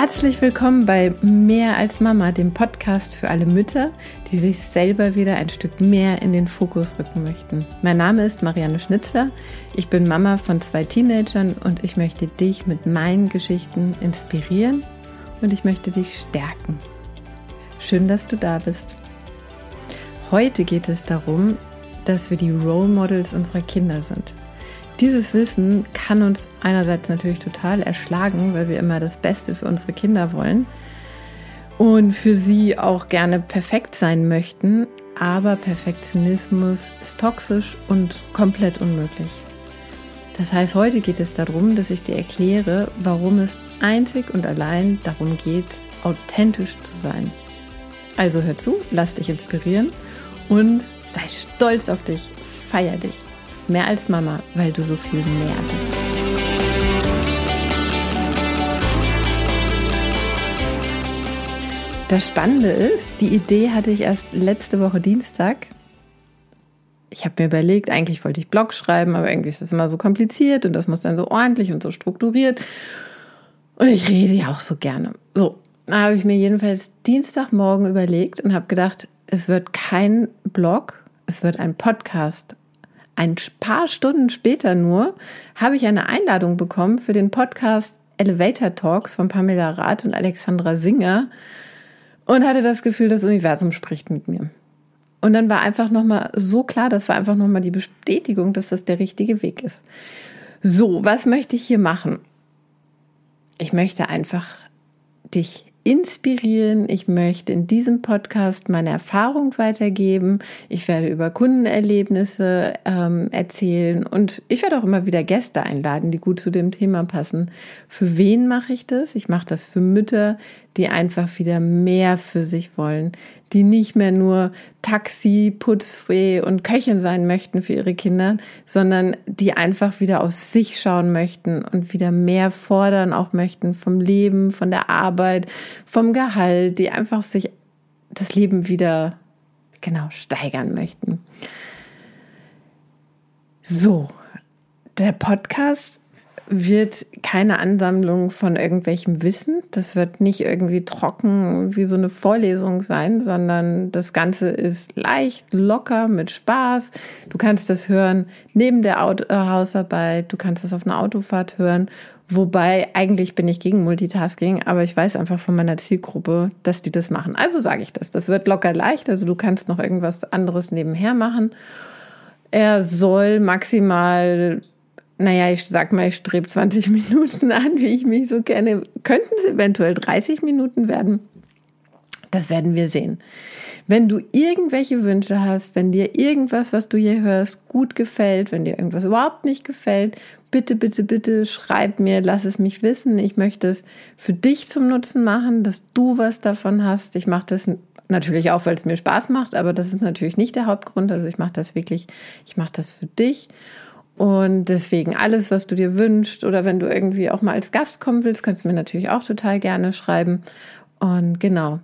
Herzlich willkommen bei Mehr als Mama, dem Podcast für alle Mütter, die sich selber wieder ein Stück mehr in den Fokus rücken möchten. Mein Name ist Marianne Schnitzler. Ich bin Mama von zwei Teenagern und ich möchte dich mit meinen Geschichten inspirieren und ich möchte dich stärken. Schön, dass du da bist. Heute geht es darum, dass wir die Role Models unserer Kinder sind. Dieses Wissen kann uns einerseits natürlich total erschlagen, weil wir immer das Beste für unsere Kinder wollen und für sie auch gerne perfekt sein möchten, aber Perfektionismus ist toxisch und komplett unmöglich. Das heißt, heute geht es darum, dass ich dir erkläre, warum es einzig und allein darum geht, authentisch zu sein. Also hör zu, lass dich inspirieren und sei stolz auf dich, feier dich. Mehr als Mama, weil du so viel mehr bist. Das Spannende ist, die Idee hatte ich erst letzte Woche Dienstag. Ich habe mir überlegt, eigentlich wollte ich Blog schreiben, aber irgendwie ist das immer so kompliziert und das muss dann so ordentlich und so strukturiert. Und ich rede ja auch so gerne. So, da habe ich mir jedenfalls Dienstagmorgen überlegt und habe gedacht, es wird kein Blog, es wird ein Podcast ein paar Stunden später nur habe ich eine Einladung bekommen für den Podcast Elevator Talks von Pamela Rath und Alexandra Singer und hatte das Gefühl, das Universum spricht mit mir. Und dann war einfach nochmal so klar, das war einfach nochmal die Bestätigung, dass das der richtige Weg ist. So, was möchte ich hier machen? Ich möchte einfach dich inspirieren. Ich möchte in diesem Podcast meine Erfahrung weitergeben. Ich werde über Kundenerlebnisse ähm, erzählen und ich werde auch immer wieder Gäste einladen, die gut zu dem Thema passen. Für wen mache ich das? Ich mache das für Mütter, die einfach wieder mehr für sich wollen, die nicht mehr nur Taxi, Putzfree und Köchin sein möchten für ihre Kinder, sondern die einfach wieder aus sich schauen möchten und wieder mehr fordern auch möchten vom Leben, von der Arbeit, vom Gehalt, die einfach sich das Leben wieder genau steigern möchten. So, der Podcast wird keine Ansammlung von irgendwelchem Wissen. Das wird nicht irgendwie trocken wie so eine Vorlesung sein, sondern das Ganze ist leicht, locker, mit Spaß. Du kannst das hören neben der Auto äh, Hausarbeit, du kannst das auf einer Autofahrt hören. Wobei eigentlich bin ich gegen Multitasking, aber ich weiß einfach von meiner Zielgruppe, dass die das machen. Also sage ich das. Das wird locker leicht. Also du kannst noch irgendwas anderes nebenher machen. Er soll maximal naja, ich sag mal, ich strebe 20 Minuten an, wie ich mich so kenne. Könnten es eventuell 30 Minuten werden? Das werden wir sehen. Wenn du irgendwelche Wünsche hast, wenn dir irgendwas, was du hier hörst, gut gefällt, wenn dir irgendwas überhaupt nicht gefällt, bitte, bitte, bitte schreib mir, lass es mich wissen. Ich möchte es für dich zum Nutzen machen, dass du was davon hast. Ich mache das natürlich auch, weil es mir Spaß macht, aber das ist natürlich nicht der Hauptgrund. Also ich mache das wirklich, ich mache das für dich. Und deswegen alles, was du dir wünschst oder wenn du irgendwie auch mal als Gast kommen willst, kannst du mir natürlich auch total gerne schreiben. Und genau.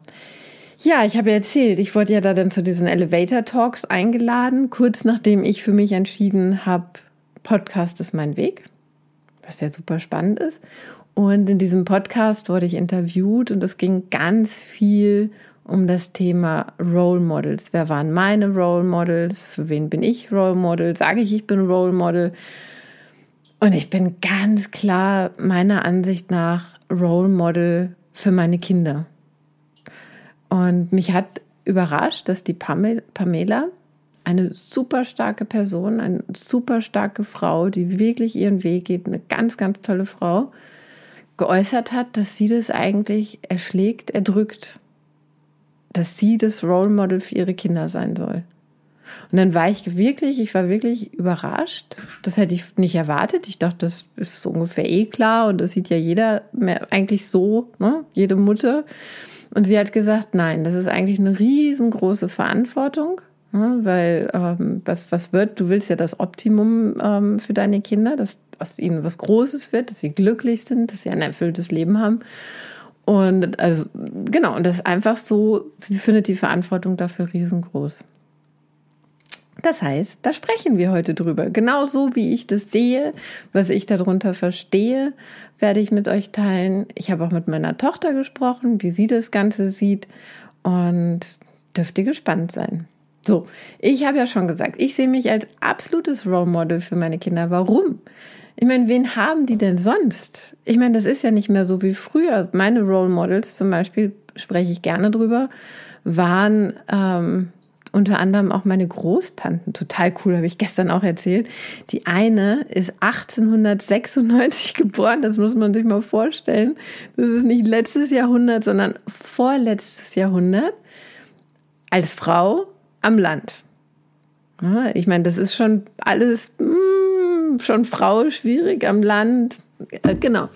Ja, ich habe ja erzählt, ich wurde ja da dann zu diesen Elevator Talks eingeladen, kurz nachdem ich für mich entschieden habe, Podcast ist mein Weg, was ja super spannend ist. Und in diesem Podcast wurde ich interviewt und es ging ganz viel um das Thema Role Models. Wer waren meine Role Models? Für wen bin ich Role Model? Sage ich, ich bin Role Model? Und ich bin ganz klar meiner Ansicht nach Role Model für meine Kinder. Und mich hat überrascht, dass die Pamela, eine super starke Person, eine super starke Frau, die wirklich ihren Weg geht, eine ganz, ganz tolle Frau, geäußert hat, dass sie das eigentlich erschlägt, erdrückt dass sie das Role Model für ihre Kinder sein soll. Und dann war ich wirklich, ich war wirklich überrascht. Das hätte ich nicht erwartet. Ich dachte, das ist so ungefähr eh klar und das sieht ja jeder eigentlich so, ne? jede Mutter. Und sie hat gesagt, nein, das ist eigentlich eine riesengroße Verantwortung, ne? weil ähm, was, was wird, du willst ja das Optimum ähm, für deine Kinder, dass aus ihnen was Großes wird, dass sie glücklich sind, dass sie ein erfülltes Leben haben. Und also, genau, und das ist einfach so, sie findet die Verantwortung dafür riesengroß. Das heißt, da sprechen wir heute drüber. Genauso wie ich das sehe, was ich darunter verstehe, werde ich mit euch teilen. Ich habe auch mit meiner Tochter gesprochen, wie sie das Ganze sieht und dürfte gespannt sein. So, ich habe ja schon gesagt, ich sehe mich als absolutes Role Model für meine Kinder. Warum? Ich meine, wen haben die denn sonst? Ich meine, das ist ja nicht mehr so wie früher. Meine Role Models zum Beispiel, spreche ich gerne drüber, waren ähm, unter anderem auch meine Großtanten. Total cool, habe ich gestern auch erzählt. Die eine ist 1896 geboren, das muss man sich mal vorstellen. Das ist nicht letztes Jahrhundert, sondern vorletztes Jahrhundert. Als Frau am Land. Ich meine, das ist schon alles hm, schon Frau schwierig am Land. Äh, genau.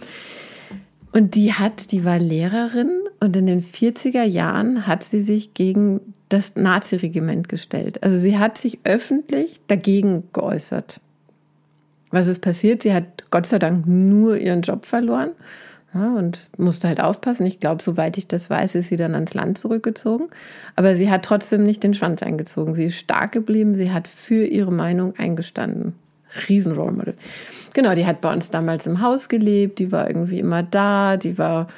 Und die hat, die war Lehrerin und in den 40er Jahren hat sie sich gegen das Naziregiment gestellt. Also sie hat sich öffentlich dagegen geäußert. Was ist passiert? Sie hat Gott sei Dank nur ihren Job verloren ja, und musste halt aufpassen. Ich glaube, soweit ich das weiß, ist sie dann ans Land zurückgezogen. Aber sie hat trotzdem nicht den Schwanz eingezogen. Sie ist stark geblieben. Sie hat für ihre Meinung eingestanden. Riesen Role Model. Genau, die hat bei uns damals im Haus gelebt. Die war irgendwie immer da. Die war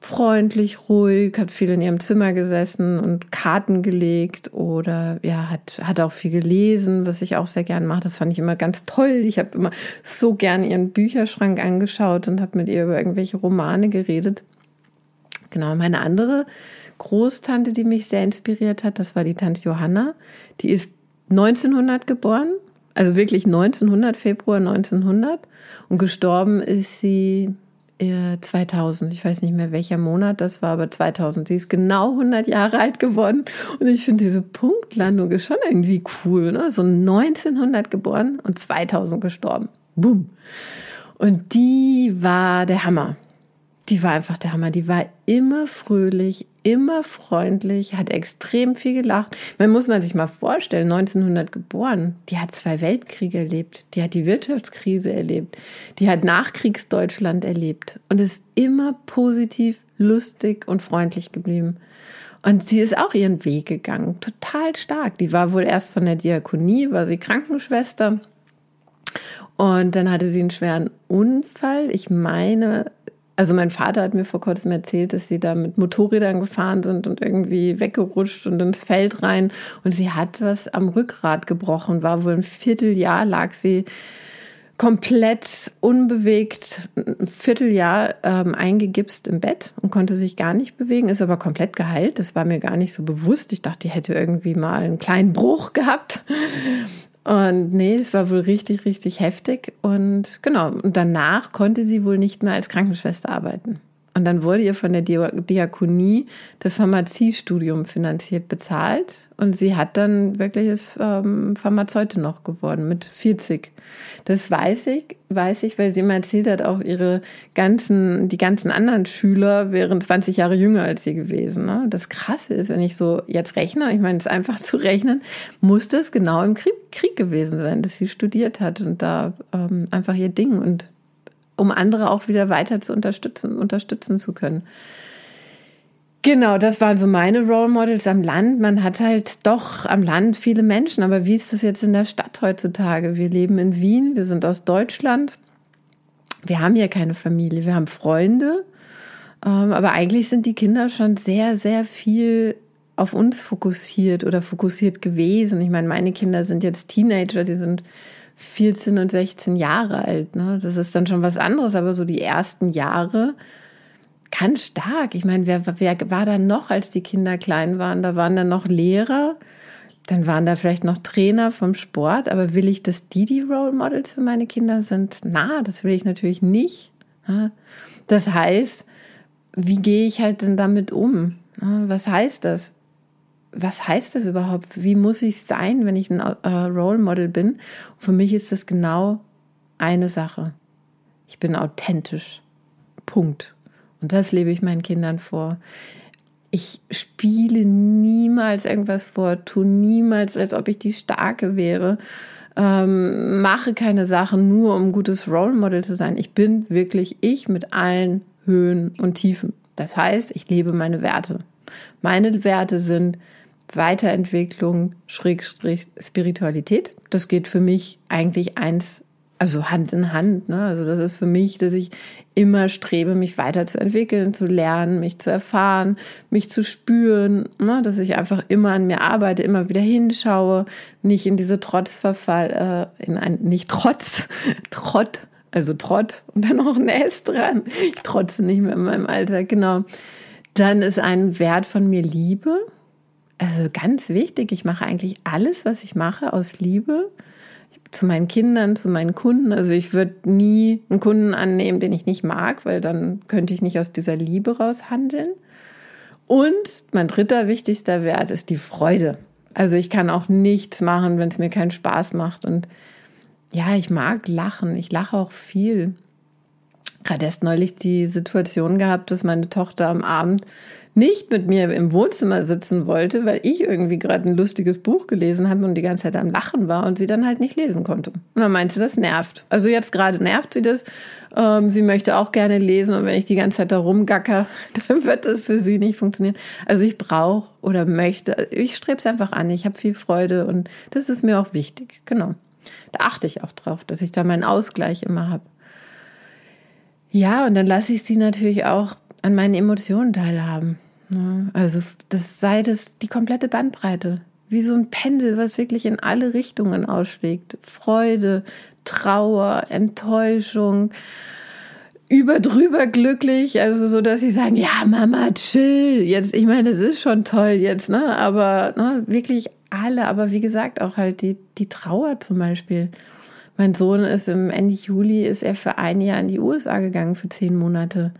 freundlich, ruhig, hat viel in ihrem Zimmer gesessen und Karten gelegt oder ja, hat, hat auch viel gelesen, was ich auch sehr gern mache. Das fand ich immer ganz toll. Ich habe immer so gern ihren Bücherschrank angeschaut und habe mit ihr über irgendwelche Romane geredet. Genau, meine andere Großtante, die mich sehr inspiriert hat, das war die Tante Johanna. Die ist 1900 geboren, also wirklich 1900, Februar 1900. Und gestorben ist sie 2000, ich weiß nicht mehr welcher Monat das war, aber 2000. Sie ist genau 100 Jahre alt geworden und ich finde diese Punktlandung ist schon irgendwie cool, ne? So 1900 geboren und 2000 gestorben. Boom. Und die war der Hammer die war einfach der Hammer. Die war immer fröhlich, immer freundlich, hat extrem viel gelacht. Man muss man sich mal vorstellen, 1900 geboren, die hat zwei Weltkriege erlebt, die hat die Wirtschaftskrise erlebt, die hat Nachkriegsdeutschland erlebt und ist immer positiv, lustig und freundlich geblieben. Und sie ist auch ihren Weg gegangen, total stark. Die war wohl erst von der Diakonie, war sie Krankenschwester. Und dann hatte sie einen schweren Unfall. Ich meine, also mein Vater hat mir vor kurzem erzählt, dass sie da mit Motorrädern gefahren sind und irgendwie weggerutscht und ins Feld rein. Und sie hat was am Rückgrat gebrochen, war wohl ein Vierteljahr, lag sie komplett unbewegt, ein Vierteljahr ähm, eingegipst im Bett und konnte sich gar nicht bewegen, ist aber komplett geheilt. Das war mir gar nicht so bewusst. Ich dachte, die hätte irgendwie mal einen kleinen Bruch gehabt. Und nee, es war wohl richtig, richtig heftig. Und genau, und danach konnte sie wohl nicht mehr als Krankenschwester arbeiten. Und dann wurde ihr von der Diakonie das Pharmaziestudium finanziert bezahlt. Und sie hat dann wirklich das ähm, Pharmazeutin noch geworden mit 40. Das weiß ich, weiß ich, weil sie immer erzählt hat, auch ihre ganzen, die ganzen anderen Schüler wären 20 Jahre jünger als sie gewesen. Ne? Das Krasse ist, wenn ich so jetzt rechne, ich meine, es ist einfach zu rechnen, muss das genau im Krieg, Krieg gewesen sein, dass sie studiert hat und da ähm, einfach ihr Ding und um andere auch wieder weiter zu unterstützen, unterstützen zu können. Genau, das waren so meine Role Models am Land. Man hat halt doch am Land viele Menschen, aber wie ist das jetzt in der Stadt heutzutage? Wir leben in Wien, wir sind aus Deutschland. Wir haben hier keine Familie, wir haben Freunde, ähm, aber eigentlich sind die Kinder schon sehr, sehr viel auf uns fokussiert oder fokussiert gewesen. Ich meine, meine Kinder sind jetzt Teenager, die sind 14 und 16 Jahre alt. Ne? Das ist dann schon was anderes, aber so die ersten Jahre ganz stark. Ich meine, wer, wer war da noch, als die Kinder klein waren? Da waren dann noch Lehrer, dann waren da vielleicht noch Trainer vom Sport, aber will ich, dass die die Role Models für meine Kinder sind? Na, das will ich natürlich nicht. Das heißt, wie gehe ich halt denn damit um? Was heißt das? was heißt das überhaupt? Wie muss ich sein, wenn ich ein äh, Role Model bin? für mich ist das genau eine Sache. Ich bin authentisch. Punkt. Und das lebe ich meinen Kindern vor. Ich spiele niemals irgendwas vor, tue niemals, als ob ich die Starke wäre, ähm, mache keine Sachen nur, um ein gutes Role Model zu sein. Ich bin wirklich ich mit allen Höhen und Tiefen. Das heißt, ich lebe meine Werte. Meine Werte sind Weiterentwicklung, Schrägstrich Spiritualität. Das geht für mich eigentlich eins, also Hand in Hand. Ne? Also das ist für mich, dass ich immer strebe, mich weiterzuentwickeln, zu lernen, mich zu erfahren, mich zu spüren, ne? dass ich einfach immer an mir arbeite, immer wieder hinschaue, nicht in diese Trotzverfall, äh, in ein, nicht Trotz, Trott, also Trott und dann noch ein S dran. Ich trotze nicht mehr in meinem Alltag, genau. Dann ist ein Wert von mir Liebe. Also ganz wichtig, ich mache eigentlich alles, was ich mache, aus Liebe zu meinen Kindern, zu meinen Kunden. Also ich würde nie einen Kunden annehmen, den ich nicht mag, weil dann könnte ich nicht aus dieser Liebe raus handeln. Und mein dritter wichtigster Wert ist die Freude. Also ich kann auch nichts machen, wenn es mir keinen Spaß macht. Und ja, ich mag lachen. Ich lache auch viel. Gerade erst neulich die Situation gehabt, dass meine Tochter am Abend nicht mit mir im Wohnzimmer sitzen wollte, weil ich irgendwie gerade ein lustiges Buch gelesen habe und die ganze Zeit am Lachen war und sie dann halt nicht lesen konnte. Und dann meinte sie, das nervt. Also jetzt gerade nervt sie das. Ähm, sie möchte auch gerne lesen und wenn ich die ganze Zeit da rumgacker, dann wird das für sie nicht funktionieren. Also ich brauche oder möchte, ich strebe es einfach an. Ich habe viel Freude und das ist mir auch wichtig. Genau. Da achte ich auch drauf, dass ich da meinen Ausgleich immer habe. Ja, und dann lasse ich sie natürlich auch an meinen Emotionen teilhaben. Ne? Also das sei das die komplette Bandbreite, wie so ein Pendel, was wirklich in alle Richtungen ausschlägt. Freude, Trauer, Enttäuschung, über drüber glücklich, also so, dass sie sagen, ja, Mama, chill. Jetzt, ich meine, das ist schon toll jetzt, ne? Aber ne, wirklich alle, aber wie gesagt, auch halt die, die Trauer zum Beispiel. Mein Sohn ist im Ende Juli, ist er für ein Jahr in die USA gegangen für zehn Monate.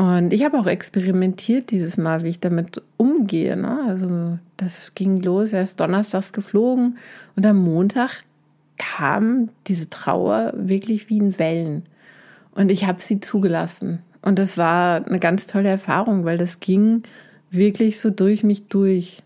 Und ich habe auch experimentiert dieses Mal, wie ich damit umgehe. Ne? Also das ging los, er ist donnerstags geflogen und am Montag kam diese Trauer wirklich wie in Wellen. Und ich habe sie zugelassen. Und das war eine ganz tolle Erfahrung, weil das ging wirklich so durch mich durch.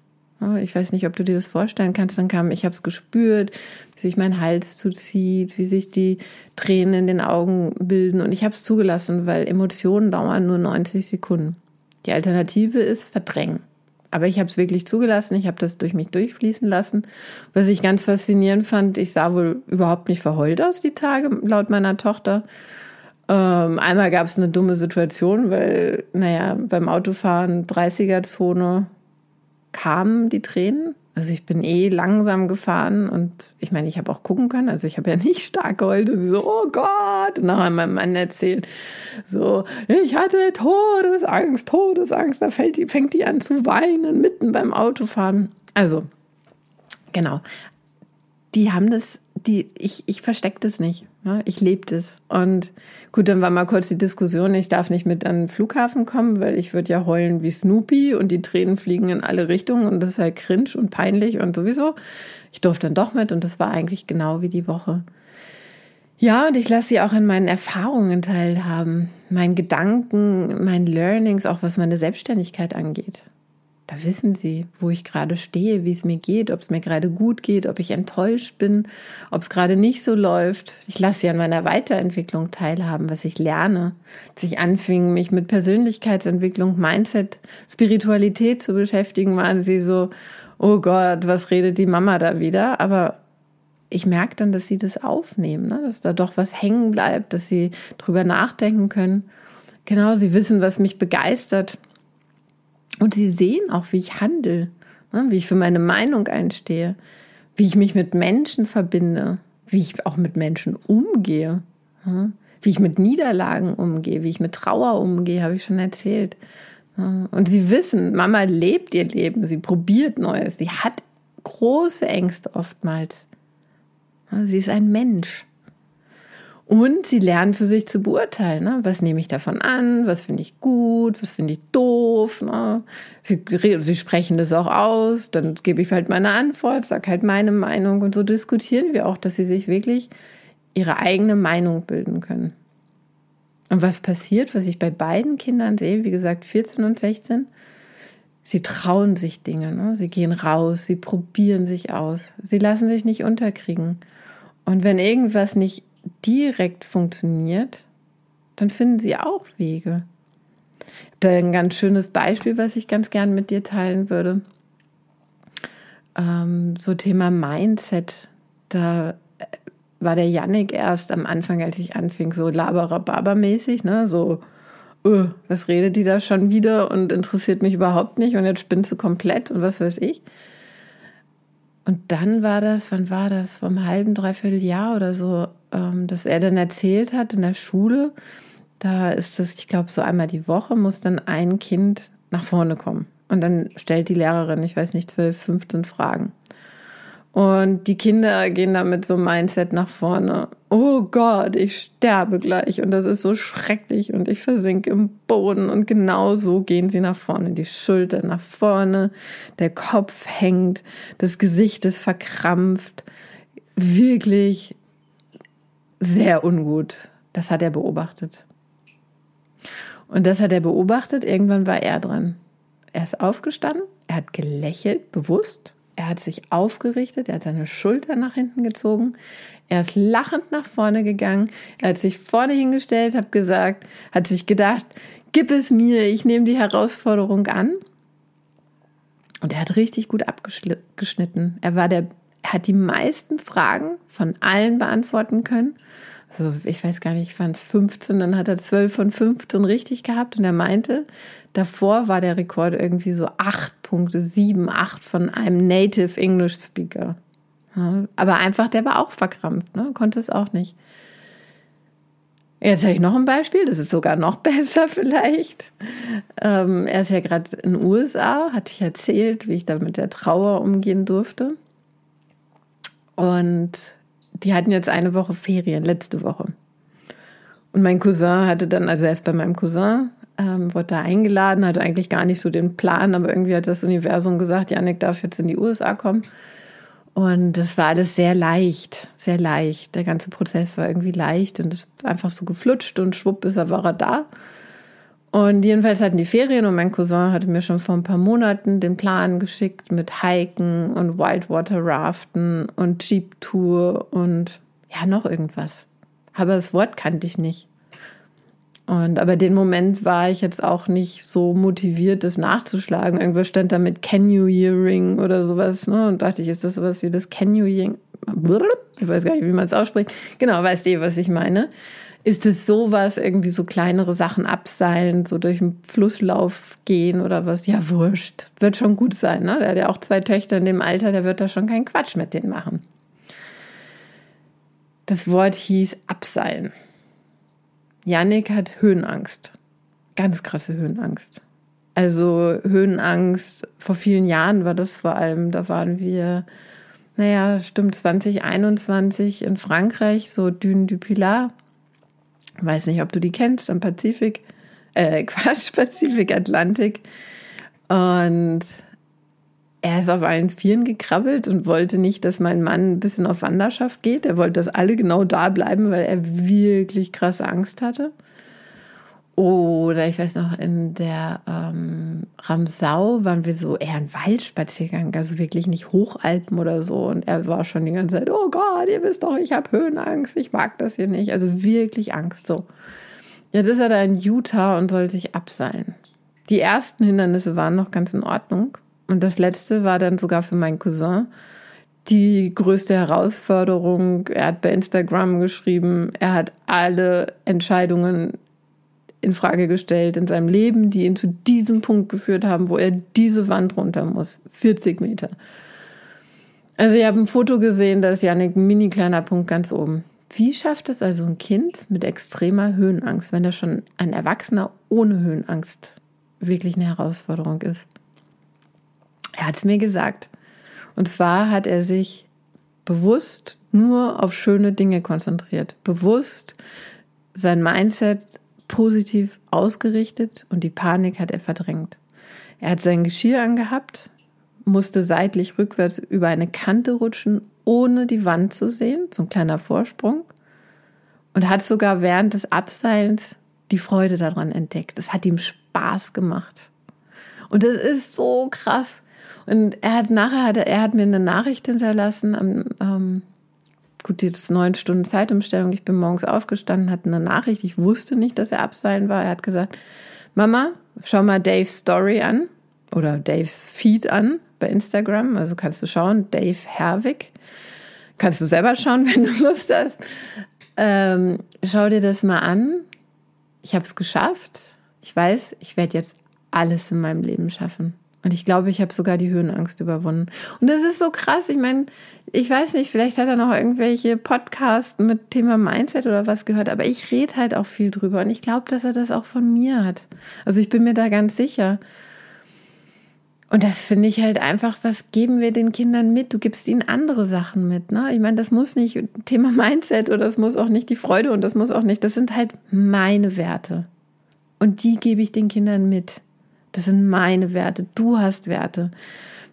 Ich weiß nicht, ob du dir das vorstellen kannst. Dann kam, ich habe es gespürt, wie sich mein Hals zuzieht, wie sich die Tränen in den Augen bilden. Und ich habe es zugelassen, weil Emotionen dauern nur 90 Sekunden. Die Alternative ist verdrängen. Aber ich habe es wirklich zugelassen. Ich habe das durch mich durchfließen lassen. Was ich ganz faszinierend fand, ich sah wohl überhaupt nicht verheult aus die Tage, laut meiner Tochter. Ähm, einmal gab es eine dumme Situation, weil, naja, beim Autofahren 30er-Zone kamen die Tränen. Also ich bin eh langsam gefahren und ich meine, ich habe auch gucken können. Also ich habe ja nicht stark geheult und so, oh Gott, und nachher meinem Mann erzählt, so, ich hatte Todesangst, Todesangst, da fällt die, fängt die an zu weinen, mitten beim Autofahren. Also, genau. Die haben das, die, ich, ich verstecke das nicht. Ne? Ich lebe das. Und Gut, dann war mal kurz die Diskussion, ich darf nicht mit an den Flughafen kommen, weil ich würde ja heulen wie Snoopy und die Tränen fliegen in alle Richtungen und das ist halt cringe und peinlich und sowieso. Ich durfte dann doch mit und das war eigentlich genau wie die Woche. Ja, und ich lasse sie auch an meinen Erfahrungen teilhaben, meinen Gedanken, meinen Learnings, auch was meine Selbstständigkeit angeht. Da wissen sie, wo ich gerade stehe, wie es mir geht, ob es mir gerade gut geht, ob ich enttäuscht bin, ob es gerade nicht so läuft. Ich lasse sie an meiner Weiterentwicklung teilhaben, was ich lerne. Als ich anfing, mich mit Persönlichkeitsentwicklung, Mindset, Spiritualität zu beschäftigen, waren sie so, oh Gott, was redet die Mama da wieder? Aber ich merke dann, dass sie das aufnehmen, ne? dass da doch was hängen bleibt, dass sie drüber nachdenken können. Genau, sie wissen, was mich begeistert und sie sehen auch, wie ich handle, ne, wie ich für meine Meinung einstehe, wie ich mich mit Menschen verbinde, wie ich auch mit Menschen umgehe, ne, wie ich mit Niederlagen umgehe, wie ich mit Trauer umgehe, habe ich schon erzählt. Ne. Und sie wissen, Mama lebt ihr Leben, sie probiert Neues, sie hat große Ängste oftmals. Sie ist ein Mensch. Und sie lernen für sich zu beurteilen. Ne? Was nehme ich davon an? Was finde ich gut? Was finde ich doof? Ne? Sie, sie sprechen das auch aus. Dann gebe ich halt meine Antwort, sage halt meine Meinung. Und so diskutieren wir auch, dass sie sich wirklich ihre eigene Meinung bilden können. Und was passiert, was ich bei beiden Kindern sehe, wie gesagt, 14 und 16, sie trauen sich Dinge. Ne? Sie gehen raus, sie probieren sich aus. Sie lassen sich nicht unterkriegen. Und wenn irgendwas nicht direkt funktioniert, dann finden sie auch Wege. Ich habe da ein ganz schönes Beispiel, was ich ganz gern mit dir teilen würde. ähm, so Thema Mindset, da äh, war der Yannick erst am Anfang, als ich anfing, so laberababer-mäßig, ne, so, öh, was redet die da schon wieder und interessiert mich überhaupt nicht und jetzt spinnst du komplett und was weiß ich. Und dann war das, wann war das, vom halben, dreiviertel Jahr oder so, ähm, dass er dann erzählt hat in der Schule, da ist es, ich glaube, so einmal die Woche muss dann ein Kind nach vorne kommen. Und dann stellt die Lehrerin, ich weiß nicht, 12, 15 Fragen. Und die Kinder gehen da mit so einem Mindset nach vorne. Oh Gott, ich sterbe gleich und das ist so schrecklich und ich versinke im Boden. Und genau so gehen sie nach vorne. Die Schulter nach vorne, der Kopf hängt, das Gesicht ist verkrampft. Wirklich sehr ungut. Das hat er beobachtet. Und das hat er beobachtet. Irgendwann war er dran. Er ist aufgestanden, er hat gelächelt, bewusst. Er hat sich aufgerichtet, er hat seine Schulter nach hinten gezogen. Er ist lachend nach vorne gegangen. Er hat sich vorne hingestellt, hat gesagt, hat sich gedacht, gib es mir, ich nehme die Herausforderung an. Und er hat richtig gut abgeschnitten. Er war der, er hat die meisten Fragen von allen beantworten können so, ich weiß gar nicht, waren es 15, dann hat er 12 von 15 richtig gehabt und er meinte, davor war der Rekord irgendwie so 8 Punkte, 7, 8 von einem Native English Speaker. Ja, aber einfach, der war auch verkrampft, ne? konnte es auch nicht. Jetzt habe ich noch ein Beispiel, das ist sogar noch besser vielleicht. Ähm, er ist ja gerade in den USA, hatte ich erzählt, wie ich da mit der Trauer umgehen durfte. Und die hatten jetzt eine Woche Ferien, letzte Woche. Und mein Cousin hatte dann, also erst bei meinem Cousin, ähm, wurde da eingeladen, hatte eigentlich gar nicht so den Plan, aber irgendwie hat das Universum gesagt, Janik darf jetzt in die USA kommen. Und das war alles sehr leicht, sehr leicht. Der ganze Prozess war irgendwie leicht und es einfach so geflutscht und schwupp ist er, war er da. Und jedenfalls hatten die Ferien und mein Cousin hatte mir schon vor ein paar Monaten den Plan geschickt mit Hiken und Wildwater Raften und Jeep Tour und ja, noch irgendwas. Aber das Wort kannte ich nicht. Und aber den Moment war ich jetzt auch nicht so motiviert, das nachzuschlagen. Irgendwo stand da mit Can you Earring oder sowas. Ne? Und dachte ich, ist das sowas wie das Can you Earring? Ich weiß gar nicht, wie man es ausspricht. Genau, weißt du, was ich meine? Ist es sowas, irgendwie so kleinere Sachen abseilen, so durch den Flusslauf gehen oder was? Ja, wurscht. Wird schon gut sein, ne? Der hat ja auch zwei Töchter in dem Alter, der wird da schon keinen Quatsch mit denen machen. Das Wort hieß abseilen. Yannick hat Höhenangst. Ganz krasse Höhenangst. Also Höhenangst, vor vielen Jahren war das vor allem, da waren wir, naja, stimmt, 2021 in Frankreich, so Dune du Pilat Weiß nicht, ob du die kennst, am Pazifik, äh, Quatsch, Pazifik, Atlantik. Und er ist auf allen Vieren gekrabbelt und wollte nicht, dass mein Mann ein bisschen auf Wanderschaft geht. Er wollte, dass alle genau da bleiben, weil er wirklich krasse Angst hatte. Oder ich weiß noch, in der ähm, Ramsau waren wir so eher ein Waldspaziergang, also wirklich nicht Hochalpen oder so. Und er war schon die ganze Zeit, oh Gott, ihr wisst doch, ich habe Höhenangst, ich mag das hier nicht. Also wirklich Angst so. Jetzt ist er da in Utah und soll sich abseilen. Die ersten Hindernisse waren noch ganz in Ordnung. Und das letzte war dann sogar für meinen Cousin die größte Herausforderung. Er hat bei Instagram geschrieben, er hat alle Entscheidungen in Frage gestellt in seinem Leben, die ihn zu diesem Punkt geführt haben, wo er diese Wand runter muss. 40 Meter. Also ich habe ein Foto gesehen, da ist Janik ein mini kleiner Punkt ganz oben. Wie schafft es also ein Kind mit extremer Höhenangst, wenn er schon ein Erwachsener ohne Höhenangst wirklich eine Herausforderung ist? Er hat es mir gesagt. Und zwar hat er sich bewusst nur auf schöne Dinge konzentriert. Bewusst sein Mindset positiv ausgerichtet und die Panik hat er verdrängt. Er hat sein Geschirr angehabt, musste seitlich rückwärts über eine Kante rutschen, ohne die Wand zu sehen, so ein kleiner Vorsprung, und hat sogar während des Abseilens die Freude daran entdeckt. Es hat ihm Spaß gemacht. Und das ist so krass. Und er hat nachher, er hat mir eine Nachricht hinterlassen am, ähm, gut, jetzt neun Stunden Zeitumstellung. Ich bin morgens aufgestanden, hatte eine Nachricht. Ich wusste nicht, dass er abseilen war. Er hat gesagt, Mama, schau mal Daves Story an oder Daves Feed an bei Instagram, also kannst du schauen, Dave Herwig. Kannst du selber schauen, wenn du Lust hast. Ähm, schau dir das mal an. Ich habe es geschafft. Ich weiß, ich werde jetzt alles in meinem Leben schaffen. Und ich glaube, ich habe sogar die Höhenangst überwunden. Und das ist so krass. Ich meine, ich weiß nicht, vielleicht hat er noch irgendwelche Podcasts mit Thema Mindset oder was gehört, aber ich rede halt auch viel drüber. Und ich glaube, dass er das auch von mir hat. Also ich bin mir da ganz sicher. Und das finde ich halt einfach, was geben wir den Kindern mit? Du gibst ihnen andere Sachen mit. Ne? Ich meine, das muss nicht Thema Mindset oder das muss auch nicht die Freude und das muss auch nicht, das sind halt meine Werte. Und die gebe ich den Kindern mit. Das sind meine Werte. Du hast Werte.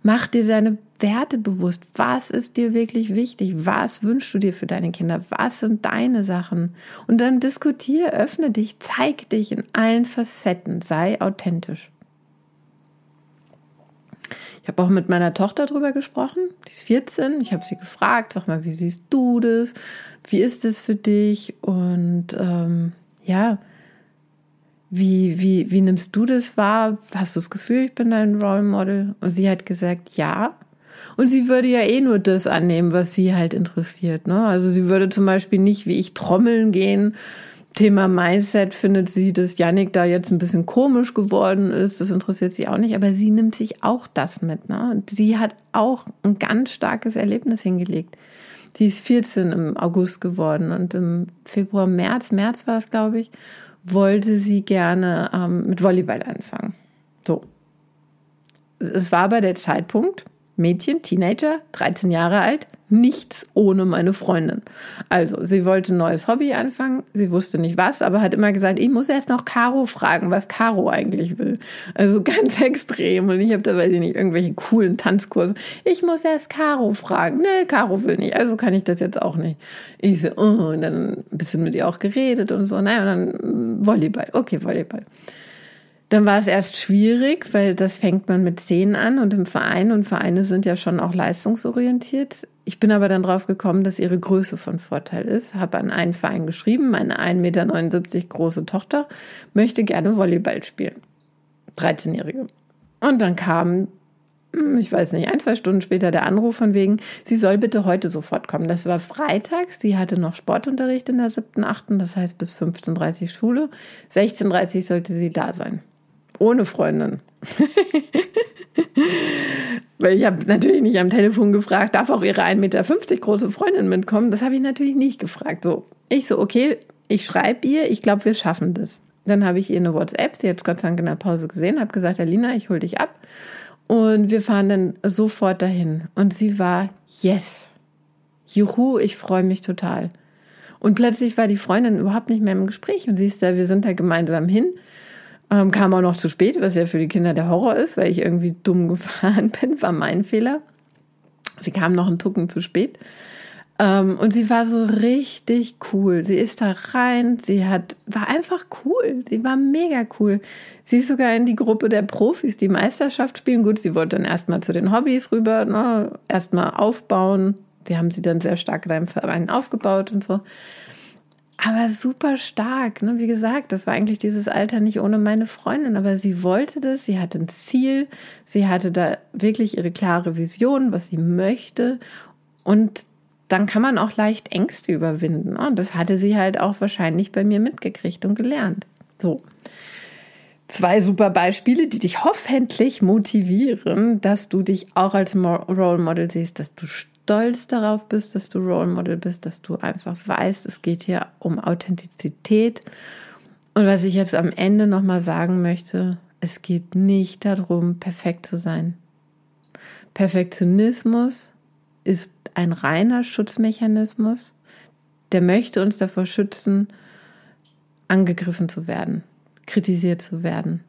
Mach dir deine Werte bewusst. Was ist dir wirklich wichtig? Was wünschst du dir für deine Kinder? Was sind deine Sachen? Und dann diskutier, öffne dich, zeig dich in allen Facetten. Sei authentisch. Ich habe auch mit meiner Tochter darüber gesprochen. Die ist 14. Ich habe sie gefragt, sag mal, wie siehst du das? Wie ist es für dich? Und ähm, ja, wie, wie, wie nimmst du das wahr? Hast du das Gefühl, ich bin dein Role Model? Und sie hat gesagt, ja. Und sie würde ja eh nur das annehmen, was sie halt interessiert. Ne? Also sie würde zum Beispiel nicht wie ich trommeln gehen. Thema Mindset findet sie, dass Yannick da jetzt ein bisschen komisch geworden ist. Das interessiert sie auch nicht. Aber sie nimmt sich auch das mit. Ne? Und sie hat auch ein ganz starkes Erlebnis hingelegt. Sie ist 14 im August geworden und im Februar, März, März war es, glaube ich, wollte sie gerne ähm, mit Volleyball anfangen. So. Es war aber der Zeitpunkt, Mädchen, Teenager, 13 Jahre alt, nichts ohne meine Freundin. Also, sie wollte ein neues Hobby anfangen, sie wusste nicht was, aber hat immer gesagt, ich muss erst noch Caro fragen, was Caro eigentlich will. Also ganz extrem. Und ich habe dabei nicht irgendwelche coolen Tanzkurse. Ich muss erst Caro fragen. Nee, Caro will nicht, also kann ich das jetzt auch nicht. Ich so, oh, und dann ein bisschen mit ihr auch geredet und so. Naja, und dann Volleyball. Okay, Volleyball. Dann war es erst schwierig, weil das fängt man mit zehn an und im Verein und Vereine sind ja schon auch leistungsorientiert. Ich bin aber dann drauf gekommen, dass ihre Größe von Vorteil ist. Habe an einen Verein geschrieben, meine 1,79 Meter große Tochter möchte gerne Volleyball spielen. 13-Jährige. Und dann kam, hm, ich weiß nicht, ein, zwei Stunden später der Anruf von wegen, sie soll bitte heute sofort kommen. Das war Freitag. Sie hatte noch Sportunterricht in der siebten, achten, das heißt bis 15.30 Uhr Schule. 16.30 Uhr sollte sie da sein ohne Freundin. Weil ich habe natürlich nicht am Telefon gefragt, darf auch ihre 1,50 Meter große Freundin mitkommen? Das habe ich natürlich nicht gefragt. So, ich so, okay, ich schreibe ihr, ich glaube, wir schaffen das. Dann habe ich ihr eine WhatsApp, sie hat es Gott sei Dank in der Pause gesehen, habe gesagt, Alina, ich hole dich ab. Und wir fahren dann sofort dahin. Und sie war, yes, juhu, ich freue mich total. Und plötzlich war die Freundin überhaupt nicht mehr im Gespräch und siehst da, wir sind da gemeinsam hin. Ähm, kam auch noch zu spät, was ja für die Kinder der Horror ist, weil ich irgendwie dumm gefahren bin, war mein Fehler. Sie kam noch einen Tucken zu spät. Ähm, und sie war so richtig cool. Sie ist da rein, sie hat, war einfach cool. Sie war mega cool. Sie ist sogar in die Gruppe der Profis, die Meisterschaft spielen. Gut, sie wollte dann erstmal zu den Hobbys rüber, ne? erstmal aufbauen. Die haben sie dann sehr stark in einem Verein aufgebaut und so aber super stark. Ne? Wie gesagt, das war eigentlich dieses Alter nicht ohne meine Freundin, aber sie wollte das, sie hatte ein Ziel, sie hatte da wirklich ihre klare Vision, was sie möchte und dann kann man auch leicht Ängste überwinden. Und das hatte sie halt auch wahrscheinlich bei mir mitgekriegt und gelernt. So. Zwei super Beispiele, die dich hoffentlich motivieren, dass du dich auch als Role Model siehst, dass du stolz darauf bist, dass du Role Model bist, dass du einfach weißt, es geht hier um Authentizität. Und was ich jetzt am Ende nochmal sagen möchte, es geht nicht darum, perfekt zu sein. Perfektionismus ist ein reiner Schutzmechanismus, der möchte uns davor schützen, angegriffen zu werden, kritisiert zu werden.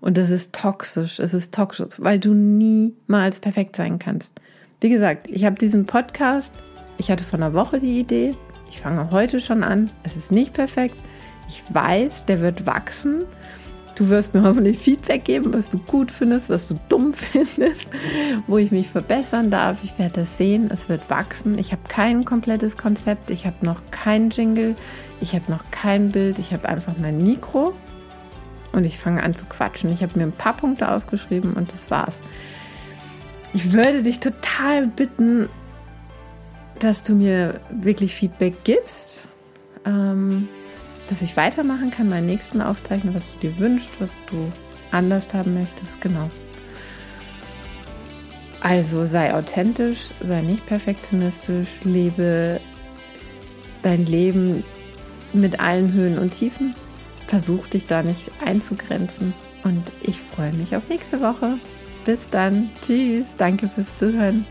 Und das ist toxisch, es ist toxisch, weil du niemals perfekt sein kannst. Wie gesagt, ich habe diesen Podcast, ich hatte vor einer Woche die Idee, ich fange heute schon an, es ist nicht perfekt, ich weiß, der wird wachsen. Du wirst mir hoffentlich Feedback geben, was du gut findest, was du dumm findest, wo ich mich verbessern darf. Ich werde das sehen, es wird wachsen. Ich habe kein komplettes Konzept, ich habe noch kein Jingle, ich habe noch kein Bild, ich habe einfach mein Mikro und ich fange an zu quatschen. Ich habe mir ein paar Punkte aufgeschrieben und das war's. Ich würde dich total bitten, dass du mir wirklich Feedback gibst, ähm, dass ich weitermachen kann, meinen nächsten aufzeichnen, was du dir wünschst, was du anders haben möchtest. Genau. Also sei authentisch, sei nicht perfektionistisch, lebe dein Leben mit allen Höhen und Tiefen. Versuch dich da nicht einzugrenzen. Und ich freue mich auf nächste Woche. Bis dann. Tschüss. Danke fürs Zuhören.